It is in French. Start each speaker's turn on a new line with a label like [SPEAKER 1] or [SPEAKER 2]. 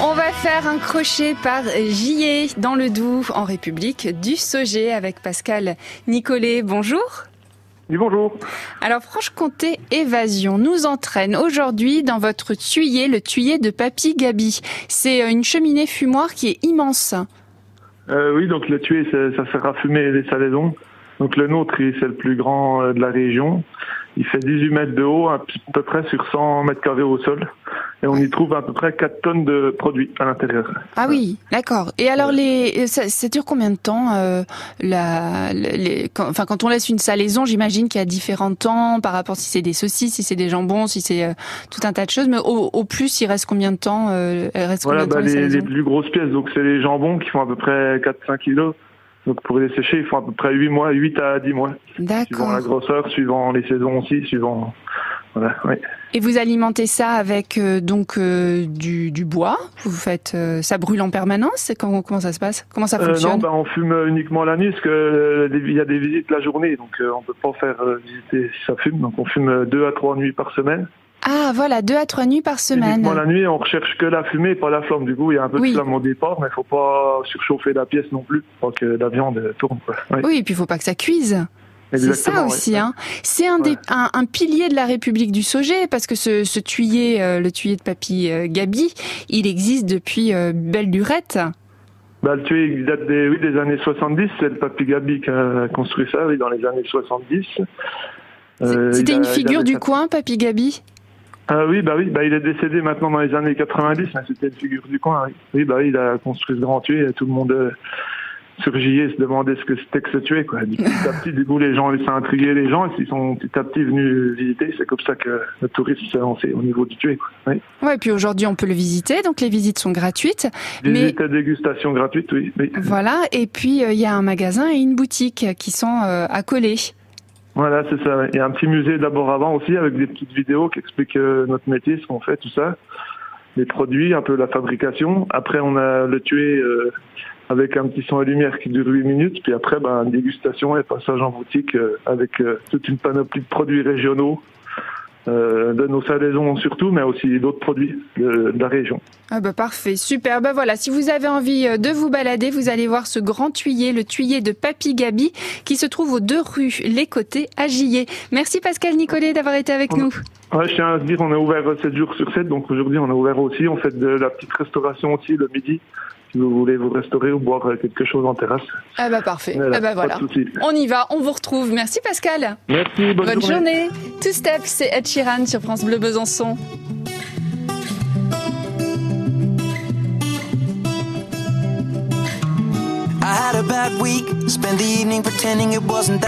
[SPEAKER 1] On va faire un crochet par Gillet dans le Doubs en République du Sauget avec Pascal Nicolet. Bonjour.
[SPEAKER 2] Oui, bonjour.
[SPEAKER 1] Alors Franche-Comté Évasion nous entraîne aujourd'hui dans votre tuyé, le tuyé de Papy Gabi. C'est une cheminée fumoir qui est immense.
[SPEAKER 2] Euh, oui, donc le tuyé, ça sert à fumer les salaisons. Donc le nôtre, c'est le plus grand euh, de la région. Il fait 18 mètres de haut, à peu près sur 100 mètres carrés au sol. Et on y trouve à peu près 4 tonnes de produits à l'intérieur.
[SPEAKER 1] Ah oui, d'accord. Et alors, les, ça, ça, dure combien de temps euh, la, les, quand, Enfin, quand on laisse une salaison, j'imagine qu'il y a différents temps par rapport si c'est des saucisses, si c'est des jambons, si c'est euh, tout un tas de choses. Mais au, au, plus, il reste combien de temps euh, reste
[SPEAKER 2] Voilà,
[SPEAKER 1] combien de
[SPEAKER 2] bah,
[SPEAKER 1] temps,
[SPEAKER 2] les, les, plus grosses pièces, donc c'est les jambons qui font à peu près 4-5 kilos. Donc pour les sécher, il faut à peu près 8 mois, 8 à 10 mois.
[SPEAKER 1] D'accord.
[SPEAKER 2] Suivant la grosseur, suivant les saisons aussi, suivant. Voilà, oui.
[SPEAKER 1] Et vous alimentez ça avec euh, donc euh, du, du, bois Vous faites euh, ça brûle en permanence comment, comment ça se passe? Comment ça fonctionne
[SPEAKER 2] Non, ben, on fume uniquement la nuit parce que il y a des visites la journée, donc on peut pas faire visiter si ça fume. Donc on fume deux à trois nuits par semaine.
[SPEAKER 1] Ah voilà, deux à trois nuits par semaine.
[SPEAKER 2] Uniquement la nuit, on recherche que la fumée, pas la flamme. Du coup, il y a un peu
[SPEAKER 1] Oui.
[SPEAKER 2] de flamme au départ, mais il faut pas surchauffer la pièce non plus, pour que la viande tourne. Quoi. Oui.
[SPEAKER 1] Oui, et puis il faut pas que ça cuise. C'est ça aussi,
[SPEAKER 2] ouais.
[SPEAKER 1] hein. C'est un, des-
[SPEAKER 2] Ouais.
[SPEAKER 1] un, un pilier de la République du Sauget parce que ce, ce tuyé, euh, le tuyé de Papy euh, Gabi, il existe depuis euh, belle lurette.
[SPEAKER 2] Bah, le tuyau, il date des, oui, des années 70. C'est le papy Gabi qui a construit ça, oui, dans les années 70. Euh,
[SPEAKER 1] C'était une figure du coin, Papy Gabi?
[SPEAKER 2] Ah oui, bah oui, bah il est décédé maintenant dans les années 90, mais c'était une figure du coin. Oui, oui bah oui, il a construit ce grand tuyau et tout le monde sur JE se demandait ce que c'était que ce. Quoi. Du petit à petit, du coup, les gens, ça a intrigué les gens et ils sont petit à petit venus visiter. C'est comme ça que le tourisme s'est lancé au niveau du. Quoi. Oui.
[SPEAKER 1] Ouais, et puis aujourd'hui on peut le visiter, donc les visites sont gratuites. Mais
[SPEAKER 2] Visite et dégustation gratuite, oui. oui.
[SPEAKER 1] voilà, et puis euh, il y a un magasin et une boutique qui sont euh, accolés.
[SPEAKER 2] Voilà, c'est ça. Il y a un petit musée d'abord avant aussi avec des petites vidéos qui expliquent euh, notre métier, ce qu'on fait, tout ça. Les produits, un peu la fabrication. Après, on a le tué euh, avec un petit son et lumière qui dure 8 minutes. Puis après, ben, une dégustation et passage en boutique euh, avec euh, toute une panoplie de produits régionaux. euh, de nos salaisons surtout, mais aussi d'autres produits de, de la région.
[SPEAKER 1] Ah bah parfait, super. Bah voilà, si vous avez envie de vous balader, vous allez voir ce grand tuyé, le tuyé de Papy Gabi, qui se trouve aux deux rues Les Côtés à Gillet. Merci Pascal Nicolet d'avoir été avec nous.
[SPEAKER 2] Ouais, je tiens à dire, on est ouvert 7 jours sur 7, donc aujourd'hui on est ouvert aussi. On fait de la petite restauration aussi le midi, si vous voulez vous restaurer ou boire quelque chose en terrasse.
[SPEAKER 1] Ah bah parfait.
[SPEAKER 2] Voilà,
[SPEAKER 1] ah bah voilà. On y va, on vous retrouve. Merci Pascal.
[SPEAKER 2] Merci, bonne,
[SPEAKER 1] Bonne journée. Two Step, c'est Ed Sheeran sur France Bleu Besançon.
[SPEAKER 3] I had a bad week, spent the evening pretending it wasn't